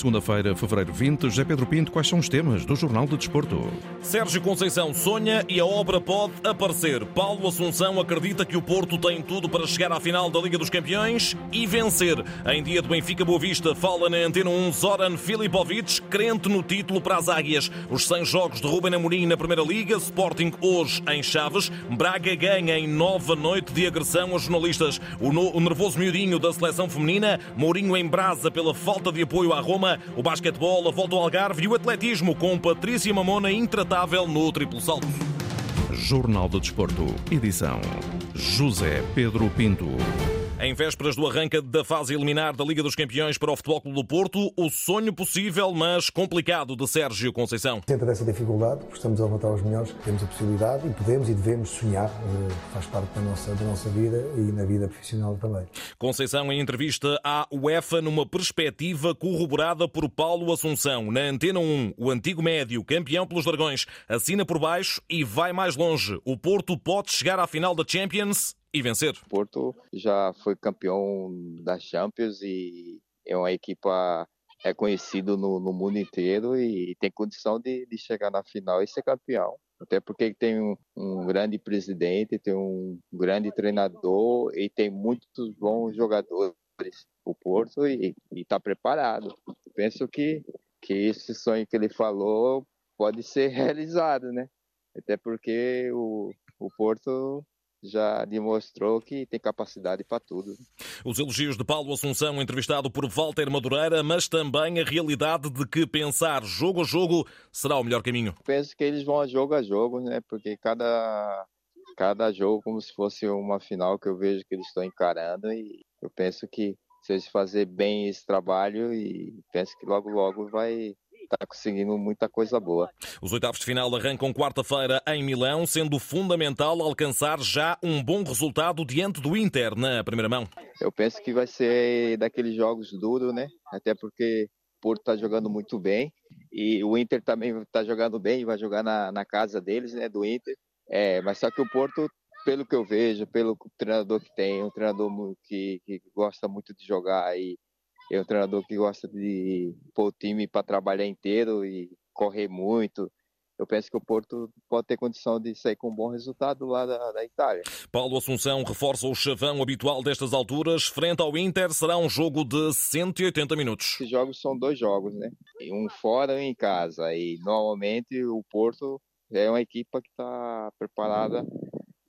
Segunda-feira, fevereiro 20, José Pedro Pinto, quais são os temas do Jornal de Desporto? Sérgio Conceição sonha e a obra pode aparecer. Paulo Assunção acredita que o Porto tem tudo para chegar à final da Liga dos Campeões e vencer. Em dia do Benfica Boa Vista, fala na Antena 1 Zoran Filipovic, crente no título para as Águias. Os 100 jogos de Ruben Amorim na Primeira Liga, Sporting hoje em Chaves, Braga ganha em nova noite de agressão aos jornalistas. O, no, o nervoso miudinho da seleção feminina, Mourinho em brasa pela falta de apoio à Roma, o basquetebol, a volta ao Algarve e o atletismo com Patrícia Mamona intratável no triplo salto. Jornal do Desporto, edição José Pedro Pinto. Em vésperas do arranque da fase eliminar da Liga dos Campeões para o Futebol Clube do Porto, o sonho possível, mas complicado de Sérgio Conceição. Dentro dessa dificuldade, porque estamos a levantar os melhores, temos a possibilidade e podemos e devemos sonhar, eh, faz parte da nossa, da nossa vida e na vida profissional também. Conceição em entrevista à UEFA numa perspectiva corroborada por Paulo Assunção. Na Antena 1, o antigo médio, campeão pelos Dragões, assina por baixo e vai mais longe. O Porto pode chegar à final da Champions e vencer. O Porto já foi campeão da Champions e é uma equipa reconhecida no, no mundo inteiro e tem condição de, de, chegar na final e ser campeão. Até porque tem um, um grande presidente, tem um grande treinador e tem muitos bons jogadores. O Porto e está preparado. Penso que, que esse sonho que ele falou pode ser realizado, né? Até porque o, o Porto já demonstrou que tem capacidade para tudo. Os elogios de Paulo Assunção, entrevistado por Walter Madureira, mas também a realidade de que pensar jogo a jogo será o melhor caminho. Penso que eles vão a jogo a jogo, né? Porque cada cada jogo como se fosse uma final que eu vejo que eles estão encarando e eu penso que se eles fazer bem esse trabalho e penso que logo logo vai está conseguindo muita coisa boa. Os oitavos de final arrancam quarta-feira em Milão, sendo fundamental alcançar já um bom resultado diante do Inter na primeira mão. Eu penso que vai ser daqueles jogos duros, né? Até porque o Porto está jogando muito bem e o Inter também está jogando bem, vai jogar na, na casa deles, né? Do Inter. É, mas só que o Porto pelo que eu vejo, pelo treinador que tem, um treinador que, que gosta muito de jogar e é um treinador que gosta de pôr o time para trabalhar inteiro e correr muito. Eu penso que o Porto pode ter condição de sair com um bom resultado lá da, da Itália. Paulo Assunção reforça o chavão habitual destas alturas. Frente ao Inter será um jogo de 180 minutos. Esses jogos são dois jogos, né? Um fora e um em casa. E normalmente o Porto é uma equipa que está preparada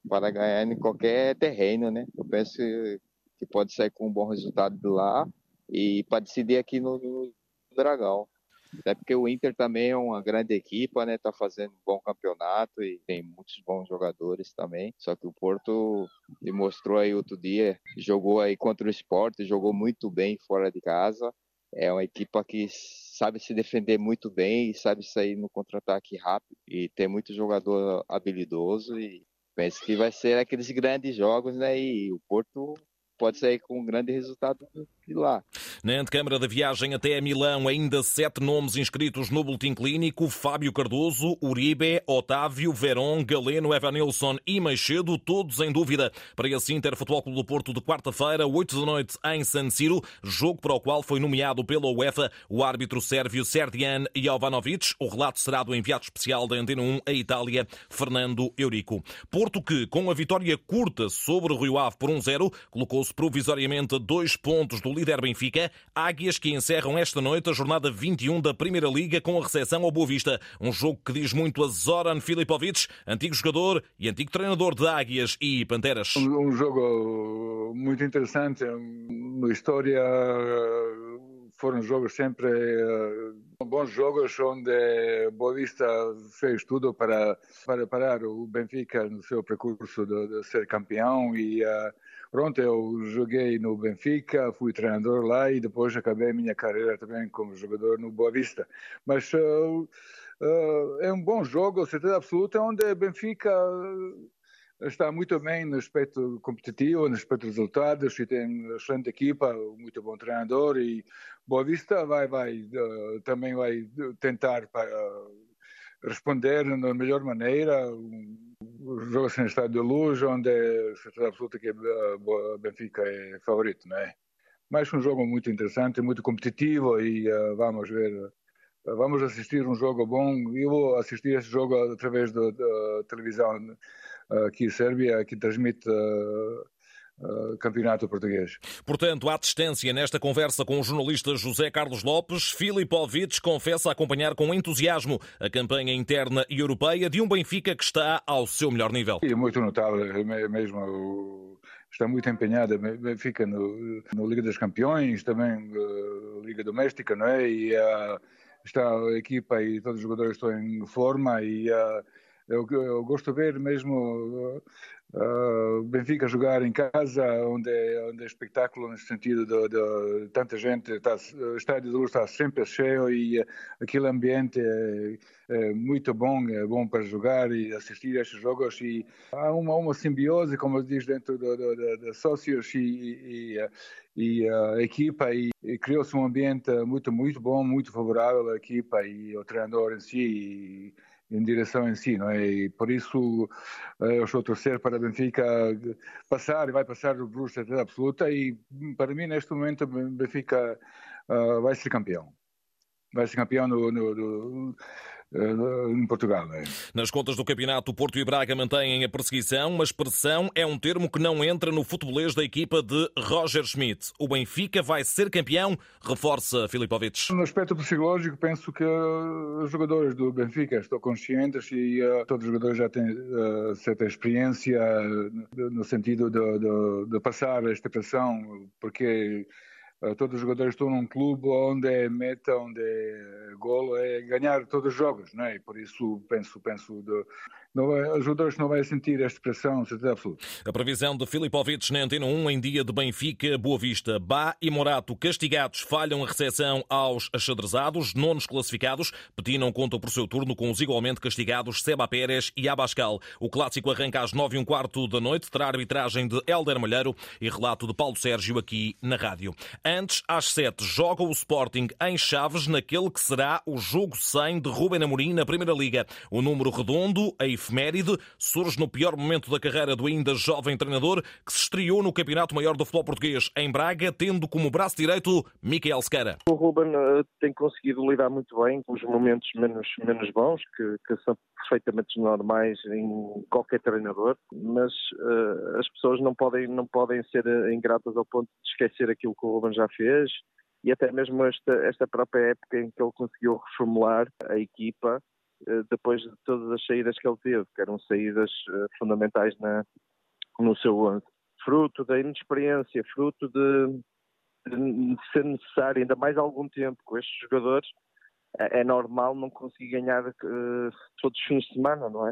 para ganhar em qualquer terreno, né? Eu penso que pode sair com um bom resultado de lá e para decidir aqui no, no, Dragão. Até porque o Inter também é uma grande equipa, né? Tá fazendo um bom campeonato e tem muitos bons jogadores também. Só que o Porto demonstrou aí outro dia, jogou aí contra o Sport, jogou muito bem fora de casa. É uma equipa que sabe se defender muito bem e sabe sair no contra-ataque rápido. E tem muito jogador habilidoso e penso que vai ser aqueles grandes jogos, né? E o Porto pode sair com um grande resultado de lá. Na antecâmara da viagem até Milão, ainda sete nomes inscritos no boletim clínico: Fábio Cardoso, Uribe, Otávio, Verón, Galeno, Evanilson e Machado, todos em dúvida para esse Inter Futebol Clube do Porto de quarta-feira, 8 da noite, em San Siro, jogo para o qual foi nomeado pela UEFA o árbitro sérvio Serdian Jovanovic. O relato será do enviado especial da Antena 1 à Itália, Fernando Eurico. Porto que, com a vitória curta sobre o Rio Ave por 1-0, colocou-se provisoriamente a dois pontos do líder Benfica. Águias que encerram esta noite a jornada 21 da Primeira Liga com a recepção ao Boa Vista. Um jogo que diz muito a Zoran Filipovic, antigo jogador e antigo treinador de Águias e Panteras. Um, jogo muito interessante, uma história foram jogos sempre uh, bons jogos onde Boa Vista fez tudo para para parar o Benfica no seu percurso de, de ser campeão e uh, Pronto, eu joguei no Benfica, fui treinador lá e depois acabei minha carreira também como jogador no Boa Vista. Mas uh, uh, é um bom jogo, certeza absoluta, onde Benfica está muito bem no aspecto competitivo, no aspecto de resultados, e tem excelente equipa, muito bom treinador e Boa Vista vai, vai uh, também vai tentar para responder da melhor maneira. Um, joga-se em estádio de luz, onde é certeza absoluta que Benfica é favorito, não é? mas um jogo muito interessante, muito competitivo e uh, vamos ver. Uh, vamos assistir um jogo bom. Eu vou assistir esse jogo através da televisão aqui em Sérvia, que transmite Uh, campeonato português. Portanto, à distância, nesta conversa com o jornalista José Carlos Lopes, Filipovic confessa acompanhar com entusiasmo a campanha interna e europeia de um Benfica que está ao seu melhor nível. É muito notável, mesmo está muito empenhada, Benfica no, no Liga dos Campeões, também uh, Liga Doméstica, não é? E uh, está a equipa e todos os jogadores estão em forma e uh, eu, eu, gosto de ver mesmo Uh, Benfica jogar em casa, onde é, onde é espetáculo nesse sentido de, de tanta gente, está, o estádio de luz está sempre cheio e uh, aquele ambiente é, é, muito bom, é bom para jogar e assistir a estes jogos e há uma, uma simbiose, como diz, dentro de, de, de sócios e, e, e, a equipa e, e criou-se um ambiente muito, muito bom, muito favorável à equipa e ao treinador em si e, em direção em si, não é? E por isso eh, eu estou a torcer para o Benfica passar e vai passar o Bruges até absoluta e para mim neste momento Benfica uh, vai ser campeão. Vai ser campeão no, no, no eh, em Portugal. É? Nas contas do campeonato, Porto e Braga mantêm a perseguição, mas pressão é um termo que não entra no futebolês da equipa de Roger Schmidt. O Benfica vai ser campeão, reforça Filipovic. No aspecto psicológico, penso que os jogadores do Benfica estão conscientes e uh, todos os jogadores já têm uh, certa experiência no sentido de, de, de passar esta pressão, porque eh, todos os jogadores estão num clube onde é meta, onde é golo, é ganhar todos os jogos, não é? E por isso penso, penso de, não vai, os jogadores não vão sentir esta pressão, certeza absoluta. A previsão de Filipovic na Antena 1 em dia de Benfica, Boa Vista. Bá e Morato castigados falham a recepção aos achadrezados, nonos classificados. Petinam conta por seu turno com os igualmente castigados Seba Pérez e Abascal. O clássico arranca às nove e um quarto da noite, terá arbitragem de Helder Malheiro e relato de Paulo Sérgio aqui na rádio. Antes, às sete, joga o Sporting em Chaves naquele que será o jogo 100 de Ruben Amorim na Primeira Liga. O número redondo, a efeméride surge no pior momento da carreira do ainda jovem treinador que se estreou no Campeonato Maior do Futebol Português em Braga, tendo como braço direito Miquel Sequeira. O Ruben uh, tem conseguido lidar muito bem com os momentos menos, menos bons, que, que são perfeitamente normais em qualquer treinador, mas uh, as pessoas não podem, não podem ser ingratas ao ponto de esquecer aquilo que o Ruben já fez e até mesmo esta, esta própria época em que ele conseguiu reformular a equipa eh, depois de todas as saídas que ele teve, que eram saídas eh, fundamentais na, no seu ano. Fruto da inexperiência, fruto de, de, ser necessário ainda mais algum tempo com estes jogadores, é, é normal não conseguir ganhar uh, todos os fins de semana, não é?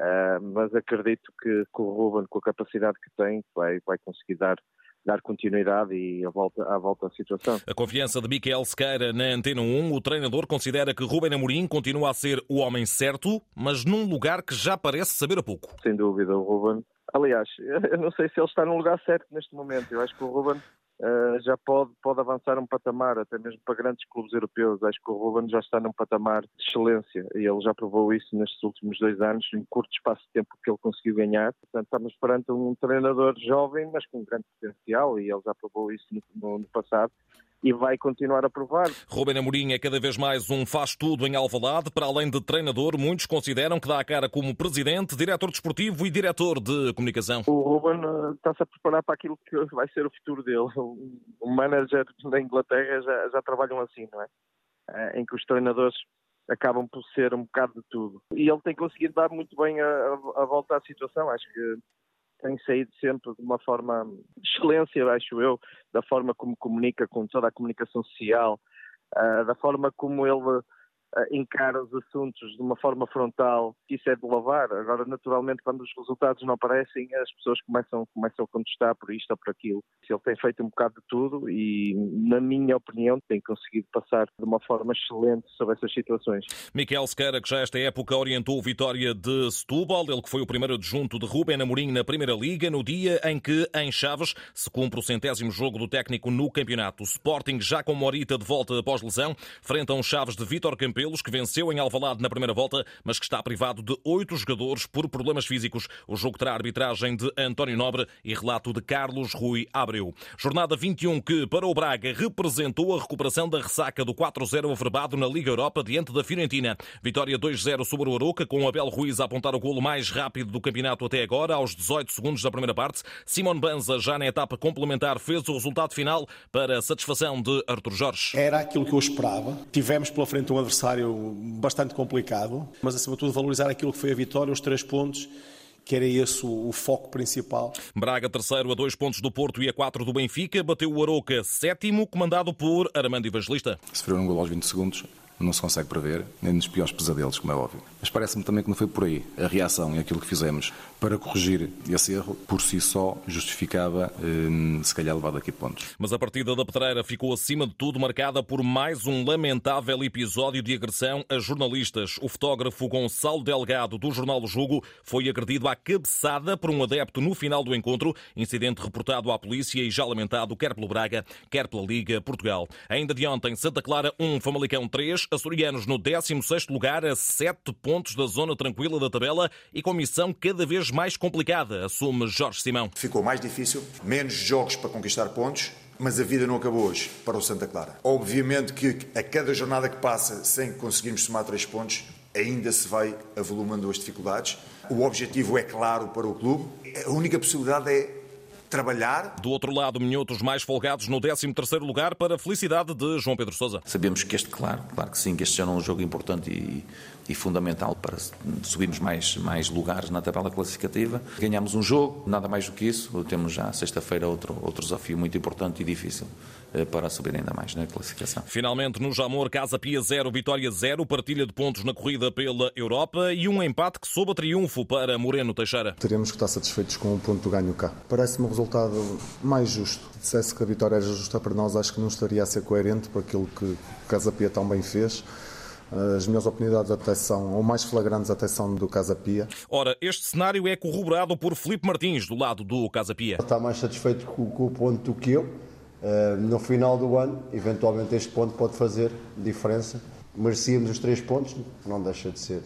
Uh, mas acredito que, que o Ruben, com a capacidade que tem, vai, vai conseguir dar dar continuidade e a volta, à volta à situação. A confiança de Miquel Sequeira na Antena 1, o treinador considera que Ruben Amorim continua a ser o homem certo, mas num lugar que já parece saber a pouco. Sem dúvida, o Ruben. Aliás, eu não sei se ele está no lugar certo neste momento. Eu acho que o Ruben uh, já pode, pode avançar um patamar, até mesmo para grandes clubes europeus. Acho que o Ruben já está num patamar de excelência e ele já provou isso nestes últimos dois anos, em curto espaço de tempo que ele conseguiu ganhar. Portanto, estamos perante um treinador jovem, mas com grande potencial e ele já provou isso no, no, no passado e vai continuar a provar. Ruben Amorim é cada vez mais um faz-tudo em Alvalade. Para além de treinador, muitos consideram que dá a cara como presidente, diretor desportivo e diretor de comunicação. O Ruben eh, está-se a preparar para aquilo que vai ser o futuro dele. O manager da Inglaterra já, já trabalham assim, não é? Eh, em que os treinadores acabam por ser um bocado de tudo. E ele tem conseguido dar muito bem a, a, a volta à situação. Acho que tem saído sempre de uma forma excelência, acho eu, da forma como comunica com toda a comunicação social, uh, da forma como ele encara os assuntos de uma forma frontal, isso é de lavar. Agora, naturalmente, quando os resultados não aparecem, as pessoas começam, começam a contestar por isto ou por aquilo. Ele tem feito um bocado de tudo e, na minha opinião, tem conseguido passar de uma forma excelente sobre essas situações. Miquel Sequeira, que já esta época orientou o Vitória de Setúbal, ele que foi o primeiro adjunto de Rubén Amorim na Primeira Liga, no dia em que, em Chaves, se cumpre o centésimo jogo do técnico no campeonato. O Sporting, já com Morita de volta após lesão, frente a um Chaves de Vítor Campeão Capelos, que venceu em Alvalade na primeira volta, mas que está privado de oito jogadores por problemas físicos. O jogo terá arbitragem de António Nobre e relato de Carlos Rui Abreu. Jornada 21 que, para o Braga, representou a recuperação da ressaca do 4-0 averbado na Liga Europa diante da Fiorentina. Vitória 2-0 sobre o Aroca, com Abel Ruiz a apontar o golo mais rápido do campeonato até agora, aos 18 segundos da primeira parte. Simon Banza, já na etapa complementar, fez o resultado final para satisfação de Artur Jorge. Era aquilo que eu esperava. Tivemos pela frente um adversário bastante complicado, mas acima de tudo valorizar aquilo que foi a vitória, os três pontos que era esse o, foco principal. Braga, terceiro a dois pontos do Porto e a quatro do Benfica, bateu o Aroca, sétimo, comandado por Armando Evangelista. Sofreu um gol aos 20 segundos, não se consegue prever, nem nos piores pesadelos, como é óbvio. Mas parece-me também que não foi por aí. A reação e aquilo que fizemos para corrigir esse erro, por si só, justificava, eh, se calhar, levar daqui pontos. Mas a partida da Pedreira ficou, acima de tudo, marcada por mais um lamentável episódio de agressão a jornalistas. O fotógrafo Gonçalo Delgado, do jornal Jogo, foi agredido à cabeçada por um adepto no final do encontro, incidente reportado à polícia e já lamentado quer pelo Braga, quer pela Liga Portugal. Ainda de ontem, Santa Clara 1, Famalicão 3, açorianos no 16º lugar a 7 pontos da zona tranquila da tabela e com missão cada vez mais complicada, assume Jorge Simão. Ficou mais difícil, menos jogos para conquistar pontos, mas a vida não acabou hoje para o Santa Clara. Obviamente que a cada jornada que passa sem conseguirmos somar três pontos, ainda se vai avolumando as dificuldades. O objetivo é claro para o clube. A única possibilidade é trabalhar. Do outro lado, Minhotos mais folgados no 13º lugar para a felicidade de João Pedro Sousa. Sabemos que este, claro, claro que sim, que este já não é um jogo importante e, e fundamental para subirmos mais, mais lugares na tabela classificativa. Ganhamos um jogo, nada mais do que isso. Temos já sexta-feira outro, outro desafio muito importante e difícil para subir ainda mais na classificação. Finalmente, no Jamor, Casa Pia 0, Vitória 0, partilha de pontos na corrida pela Europa e um empate que soube a triunfo para Moreno Teixeira. Teremos que estar satisfeitos com o ponto do ganho cá. Parece-me um resultado mais justo. Se dissesse que a vitória era justa para nós, acho que não estaria a ser coerente para aquilo que o Casa Pia tão bem fez. As minhas oportunidades até são, ou mais flagrantes até são do Casa Pia. Ora, este cenário é corroborado por Felipe Martins, do lado do Casa Pia. Está mais satisfeito com, com o ponto do que eu Uh, no final do ano, eventualmente este ponto pode fazer diferença. Merecíamos os três pontos, não deixa de ser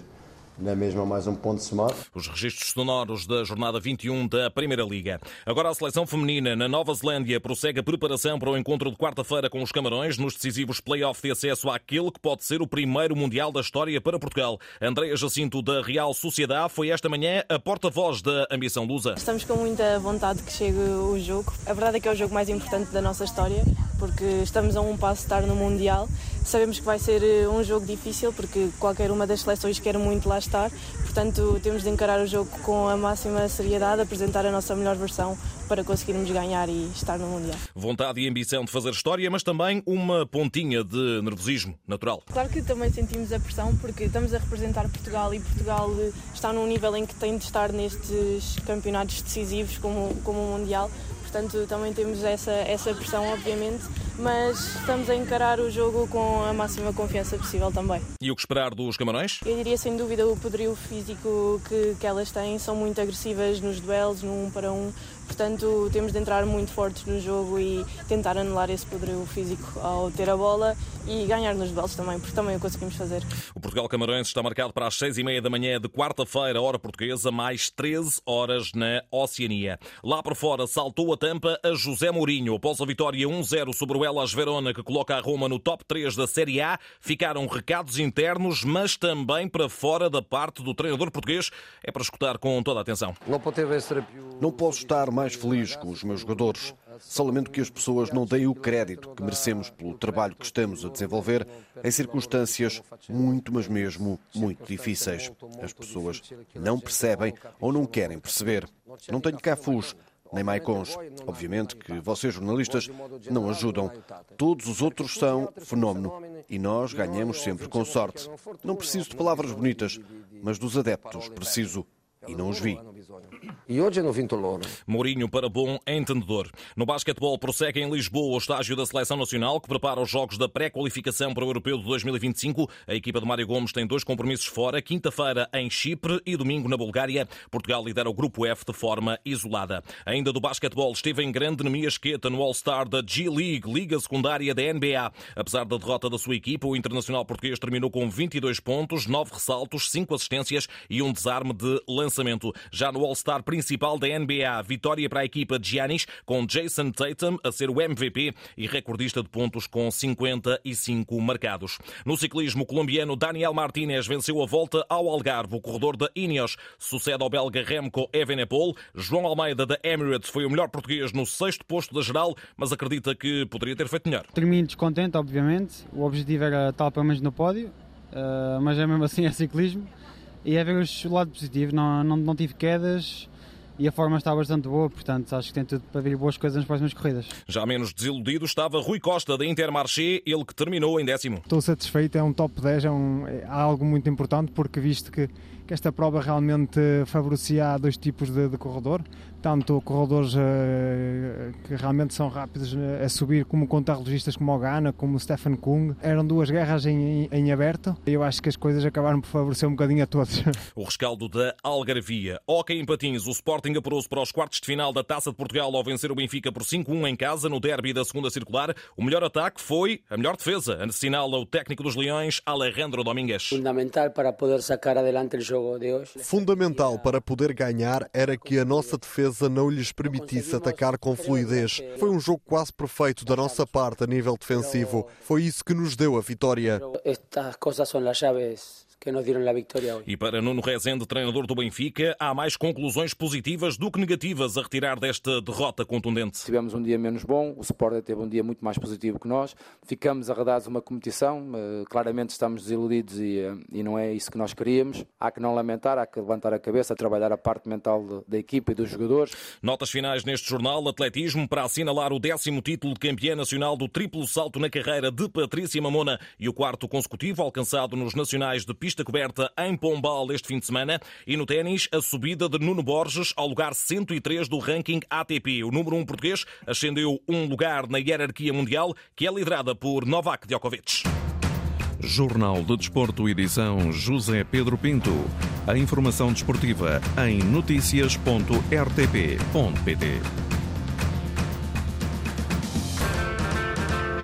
na mesma mais um ponto somado. Os registros sonoros da jornada 21 da Primeira Liga. Agora a seleção feminina na Nova Zelândia prossegue a preparação para o encontro de quarta-feira com os Camarões nos decisivos play-off de acesso àquele que pode ser o primeiro Mundial da história para Portugal. Andréa Jacinto da Real Sociedade foi esta manhã a porta-voz da ambição lusa. Estamos com muita vontade que chegue o jogo. A verdade é que é o jogo mais importante da nossa história porque estamos a um passo de estar no Mundial. Sabemos que vai ser eh, um jogo difícil porque qualquer uma das seleções quer muito lá estar, portanto temos de encarar o jogo com a máxima seriedade, apresentar a nossa melhor versão para conseguirmos ganhar e estar no Mundial. Vontade e ambição de fazer história, mas também uma pontinha de nervosismo natural. Claro que também sentimos a pressão porque estamos a representar Portugal e Portugal eh, está num nível em que tem de estar nestes campeonatos decisivos como, como o Mundial portanto também temos essa, essa pressão, obviamente, mas estamos a encarar o jogo com a máxima confiança possível também. E o que esperar dos Camarões? Eu diria sem dúvida o poderio físico que, que elas têm, são muito agressivas nos duelos, no um para um, Portanto, temos de entrar muito fortes no jogo e tentar anular esse poderio físico ao ter a bola e ganhar nos duelos também, porque também o conseguimos fazer. O Portugal-Camarões está marcado para as seis e meia da manhã de quarta-feira, hora portuguesa, mais 13 horas na Oceania. Lá por fora, saltou a tampa a José Mourinho. Após a vitória 1-0 sobre o Elas Verona, que coloca a Roma no top 3 da Série A, ficaram recados internos, mas também para fora da parte do treinador português. É para escutar com toda a atenção. Não posso estar mais feliz com os meus jogadores. Só lamento que as pessoas não deem o crédito que merecemos pelo trabalho que estamos a desenvolver em circunstâncias muito, mas mesmo muito difíceis. As pessoas não percebem ou não querem perceber. Não tenho cafus nem maicons. Obviamente que vocês, jornalistas, não ajudam. Todos os outros são fenómeno e nós ganhamos sempre com sorte. Não preciso de palavras bonitas, mas dos adeptos preciso e não os vi. E hoje não vinto loro. Mourinho para bom entendedor. No basquetebol prossegue em Lisboa o estágio da Seleção Nacional que prepara os jogos da pré-qualificação para o Europeu de 2025. A equipa de Mário Gomes tem dois compromissos fora, quinta-feira em Chipre e domingo na Bulgária. Portugal lidera o grupo F de forma isolada. Ainda do basquetebol esteve em grande Nemias Queta no All-Star da G-League, Liga Secundária da NBA. Apesar da derrota da sua equipa, o internacional português terminou com 22 pontos, 9 ressaltos, 5 assistências e um desarme de lançamento. Já no All-Star principal da NBA, vitória para a equipa de Giannis, com Jason Tatum a ser o MVP e recordista de pontos com 55 marcados. No ciclismo colombiano, Daniel Martínez venceu a volta ao Algarve. O corredor da Ineos sucede ao belga Remco Evenepoel. João Almeida da Emirates foi o melhor português no sexto posto da geral, mas acredita que poderia ter feito melhor. Termino descontente, obviamente. O objetivo era estar pelo menos no pódio, eh, mas é mesmo assim é ciclismo. E é ver o lado positivo, não, não, não tive quedas, e a forma está bastante boa, portanto acho que tem tudo para vir boas coisas nas próximas corridas. Já menos desiludido estava Rui Costa da Intermarché, ele que terminou em décimo. Estou satisfeito, é um top 10, é, um, é algo muito importante porque visto que, que esta prova realmente favorecia dois tipos de, de corredor, tanto corredores uh, que realmente são rápidos a subir, como contrarrelogistas como o Gana, como o Stefan Kung. Eram duas guerras em, em aberto e eu acho que as coisas acabaram por favorecer um bocadinho a todos. O rescaldo da Algarvia. Hockey em patins, o Sporting apurou-se para os quartos de final da Taça de Portugal ao vencer o Benfica por 5-1 em casa no derby da segunda circular. O melhor ataque foi a melhor defesa, assinala o técnico dos Leões, Alejandro Domingues. Fundamental para poder sacar adelante o. Fundamental para poder ganhar era que a nossa defesa não lhes permitisse atacar com fluidez. Foi um jogo quase perfeito da nossa parte a nível defensivo. Foi isso que nos deu a vitória. Estas coisas são as chaves que nos deram a vitória hoje. E para Nuno Rezende, treinador do Benfica, há mais conclusões positivas do que negativas a retirar desta derrota contundente. Tivemos um dia menos bom, o Sporting teve um dia muito mais positivo que nós. Ficamos arredados uma competição, eh, claramente estamos desiludidos e, eh, e não é isso que nós queríamos. Há que não lamentar, há que levantar a cabeça, trabalhar a parte mental da equipa e dos jogadores. Notas finais neste jornal, atletismo, para assinalar o décimo título de campeã nacional do triplo salto na carreira de Patrícia Mamona e o quarto consecutivo alcançado nos nacionais de pista coberta em Pombal este fim de semana. E no ténis, a subida de Nuno Borges ao lugar 103 do ranking ATP. O número 1 português ascendeu um lugar na hierarquia mundial, que é liderada por Novak Djokovic. Jornal de Desporto, edição José Pedro Pinto. A informação desportiva em notícias.rtp.pt.